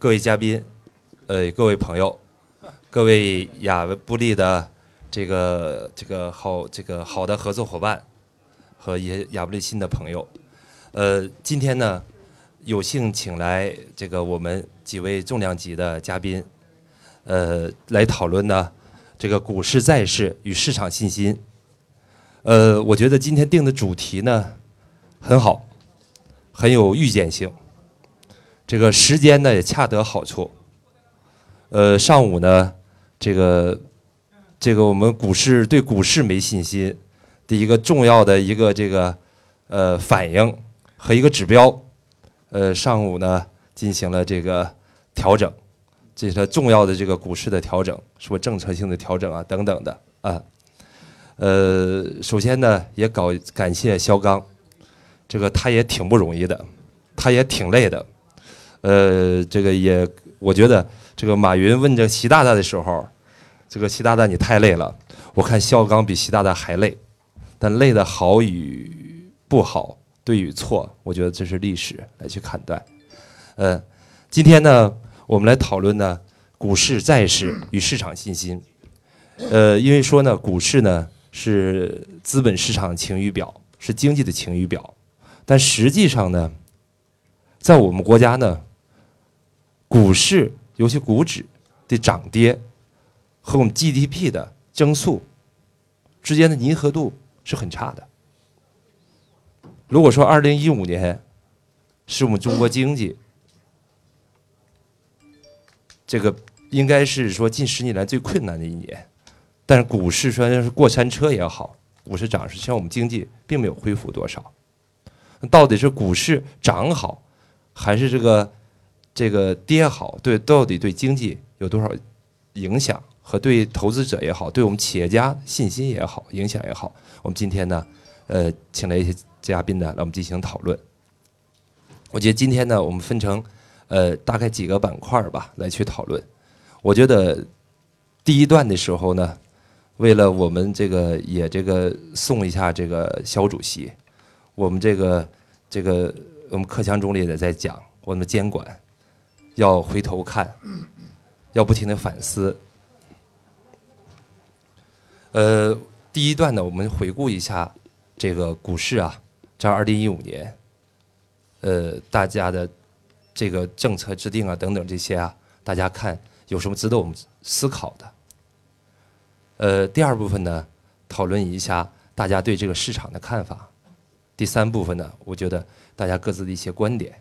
各位嘉宾，呃，各位朋友，各位亚布力的这个这个好这个好的合作伙伴和一些亚布力新的朋友，呃，今天呢，有幸请来这个我们几位重量级的嘉宾，呃，来讨论呢这个股市债市与市场信心。呃，我觉得今天定的主题呢很好，很有预见性。这个时间呢也恰得好处。呃，上午呢，这个这个我们股市对股市没信心的一个重要的一个这个呃反应和一个指标，呃，上午呢进行了这个调整，这是重要的这个股市的调整，说政策性的调整啊等等的啊。呃，首先呢也搞感谢肖钢，这个他也挺不容易的，他也挺累的。呃，这个也，我觉得这个马云问这习大大的时候，这个习大大你太累了。我看肖钢比习大大还累，但累的好与不好，对与错，我觉得这是历史来去判断。呃，今天呢，我们来讨论呢，股市、债市与市场信心。呃，因为说呢，股市呢是资本市场晴雨表，是经济的晴雨表，但实际上呢，在我们国家呢。股市，尤其股指的涨跌，和我们 GDP 的增速之间的粘合度是很差的。如果说二零一五年是我们中国经济这个应该是说近十年来最困难的一年，但是股市虽然是过山车也好，股市涨，是像我们经济并没有恢复多少。到底是股市涨好，还是这个？这个跌好，对到底对经济有多少影响？和对投资者也好，对我们企业家信心也好，影响也好，我们今天呢，呃，请来一些嘉宾呢，来我们进行讨论。我觉得今天呢，我们分成呃大概几个板块吧，来去讨论。我觉得第一段的时候呢，为了我们这个也这个送一下这个肖主席，我们这个这个我们克强总理也在讲我们的监管。要回头看，要不停的反思。呃，第一段呢，我们回顾一下这个股市啊，在二零一五年，呃，大家的这个政策制定啊等等这些啊，大家看有什么值得我们思考的？呃，第二部分呢，讨论一下大家对这个市场的看法。第三部分呢，我觉得大家各自的一些观点。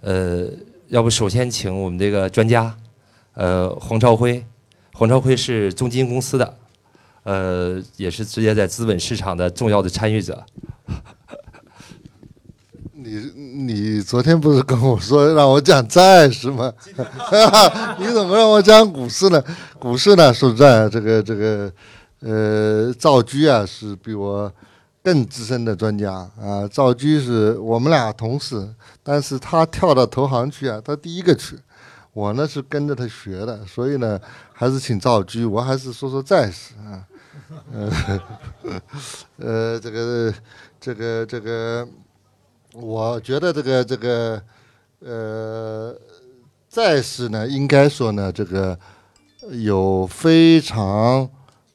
呃。要不首先请我们这个专家，呃，黄朝辉，黄朝辉是中金公司的，呃，也是直接在资本市场的重要的参与者。你你昨天不是跟我说让我讲债是吗？你怎么让我讲股市呢？股市呢，说实在，这个这个，呃，赵居啊是比我。更资深的专家啊，赵居是我们俩同事，但是他跳到投行去啊，他第一个去，我呢是跟着他学的，所以呢，还是请赵居，我还是说说债市啊，呃，呃，这个这个这个，我觉得这个这个呃，债市呢，应该说呢，这个有非常。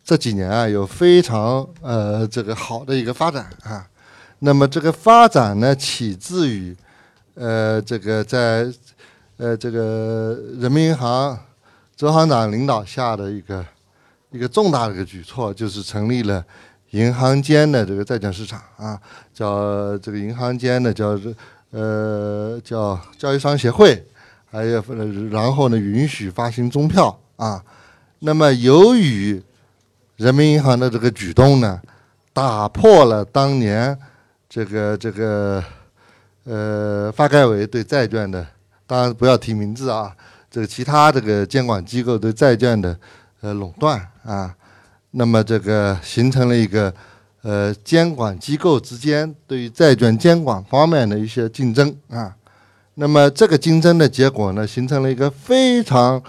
这几年啊，有非常呃这个好的一个发展啊，那么这个发展呢，起自于呃这个在呃这个人民银行周行长领导下的一个一个重大的一个举措，就是成立了银行间的这个债券市场啊，叫这个银行间的叫呃叫交易商协会，还有然后呢允许发行中票啊，那么由于人民银行的这个举动呢，打破了当年这个这个呃发改委对债券的，当然不要提名字啊，这个其他这个监管机构对债券的呃垄断啊，那么这个形成了一个呃监管机构之间对于债券监管方面的一些竞争啊，那么这个竞争的结果呢，形成了一个非常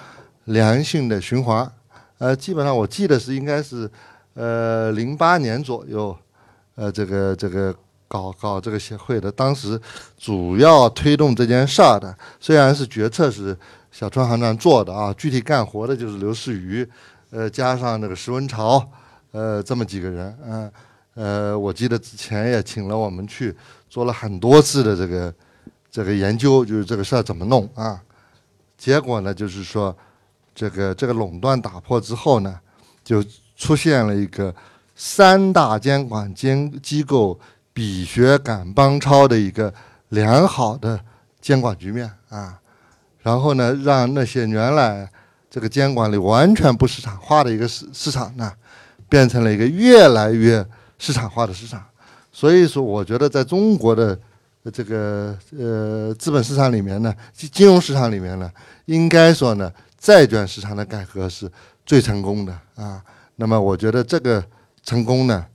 良性的循环。呃，基本上我记得是应该是，呃，零八年左右，呃，这个这个搞搞这个协会的，当时主要推动这件事儿的，虽然是决策是小川行长做的啊，具体干活的就是刘士余，呃，加上那个石文朝，呃，这么几个人，嗯，呃，我记得之前也请了我们去做了很多次的这个这个研究，就是这个事儿怎么弄啊，结果呢，就是说这个这个垄断打破之后呢，就出现了一个三大监管监机构。比学赶帮超的一个良好的监管局面啊，然后呢，让那些原来这个监管里完全不市场化的一个市市场呢，变成了一个越来越市场化的市场。所以说，我觉得在中国的这个呃资本市场里面呢，金金融市场里面呢，应该说呢，债券市场的改革是最成功的啊。那么，我觉得这个成功呢，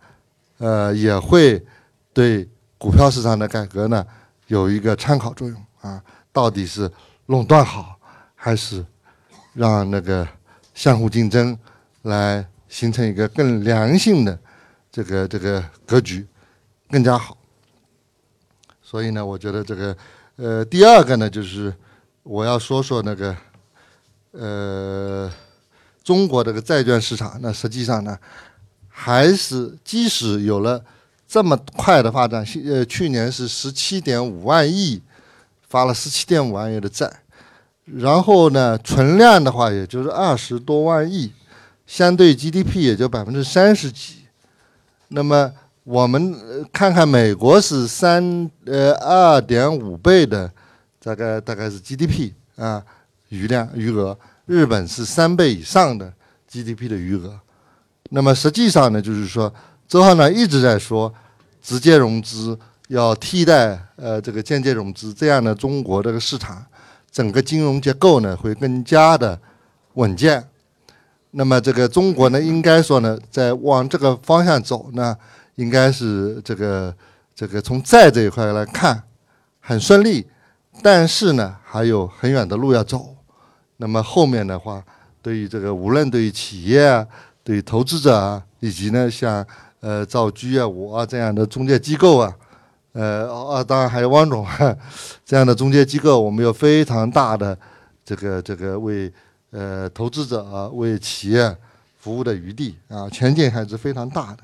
呃，也会。对股票市场的改革呢，有一个参考作用啊。到底是垄断好，还是让那个相互竞争来形成一个更良性的这个这个格局，更加好。所以呢，我觉得这个呃，第二个呢，就是我要说说那个呃，中国这个债券市场，那实际上呢，还是即使有了。这么快的发展，呃，去年是十七点五万亿，发了十七点五万亿的债，然后呢，存量的话也就是二十多万亿，相对 GDP 也就百分之三十几。那么我们看看美国是三呃二点五倍的，大概大概是 GDP 啊余量余额，日本是三倍以上的 GDP 的余额。那么实际上呢，就是说周浩呢一直在说。直接融资要替代呃这个间接融资，这样呢，中国这个市场整个金融结构呢会更加的稳健。那么这个中国呢，应该说呢，在往这个方向走呢，应该是这个这个从债这一块来看很顺利，但是呢还有很远的路要走。那么后面的话，对于这个无论对于企业啊，对于投资者啊，以及呢像。呃，赵居啊，我啊这样的中介机构啊，呃啊，当然还有汪总这样的中介机构，我们有非常大的这个这个为呃投资者啊、为企业服务的余地啊，前景还是非常大的。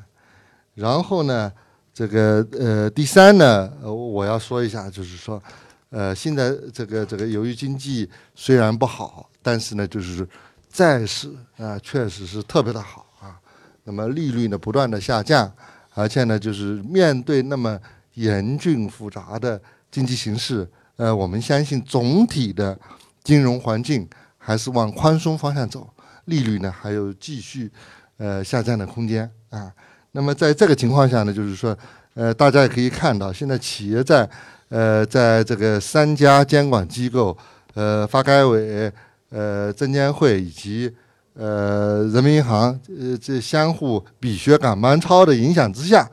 然后呢，这个呃第三呢，我要说一下，就是说，呃，现在这个这个由于经济虽然不好，但是呢，就是债市啊，确实是特别的好啊。那么利率呢不断的下降，而且呢就是面对那么严峻复杂的经济形势，呃，我们相信总体的金融环境还是往宽松方向走，利率呢还有继续呃下降的空间啊。那么在这个情况下呢，就是说，呃，大家也可以看到，现在企业在呃在这个三家监管机构，呃，发改委、呃，证监会以及。呃，人民银行呃，这相互比学赶班超的影响之下，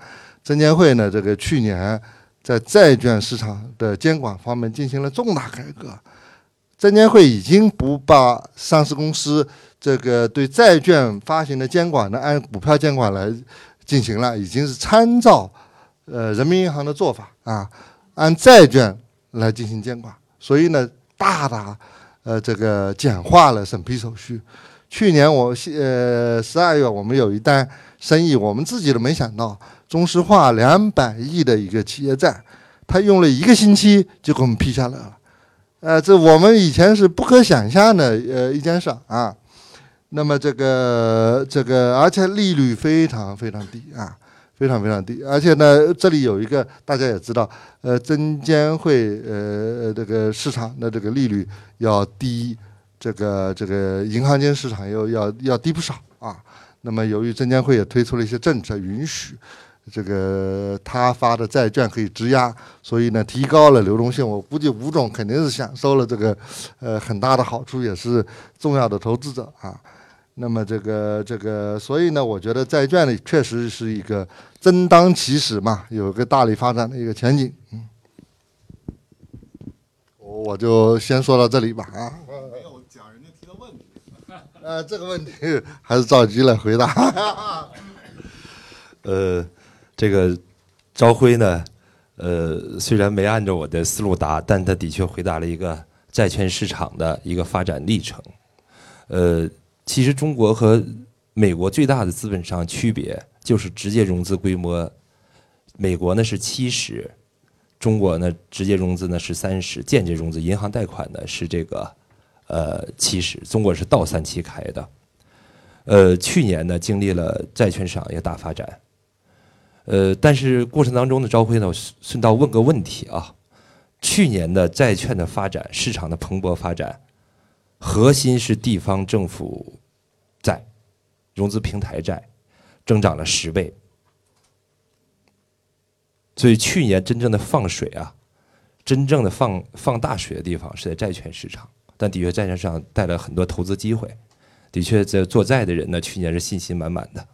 证监会呢，这个去年在债券市场的监管方面进行了重大改革。证监会已经不把上市公司这个对债券发行的监管呢按股票监管来进行了，已经是参照呃人民银行的做法啊，按债券来进行监管。所以呢，大大呃这个简化了审批手续。去年我呃十二月我们有一单生意，我们自己都没想到，中石化两百亿的一个企业债，他用了一个星期就给我们批下来了，呃，这我们以前是不可想象的呃一件事啊。那么这个这个，而且利率非常非常低啊，非常非常低。而且呢，这里有一个大家也知道，呃，证监会呃这个市场的这个利率要低。这个这个银行间市场又要要低不少啊。那么由于证监会也推出了一些政策，允许这个他发的债券可以质押，所以呢提高了流动性。我估计吴总肯定是享受了这个呃很大的好处，也是重要的投资者啊。那么这个这个，所以呢，我觉得债券呢确实是一个争当其时嘛，有个大力发展的一个前景。嗯，我就先说到这里吧啊。呃，这个问题还是赵局来回答。呃，这个朝晖呢，呃，虽然没按照我的思路答，但他的确回答了一个债券市场的一个发展历程。呃，其实中国和美国最大的资本上区别就是直接融资规模，美国呢是七十，中国呢直接融资呢是三十，间接融资银行贷款呢是这个呃七十，中国是倒三七开的。呃，去年呢经历了债券市场一个大发展，呃，但是过程当中的朝晖呢，我顺道问个问题啊，去年的债券的发展，市场的蓬勃发展，核心是地方政府债、融资平台债，增长了十倍，所以去年真正的放水啊，真正的放放大水的地方是在债券市场，但的确债券市场带来很多投资机会。的确，在做债的人呢，去年是信心满满的。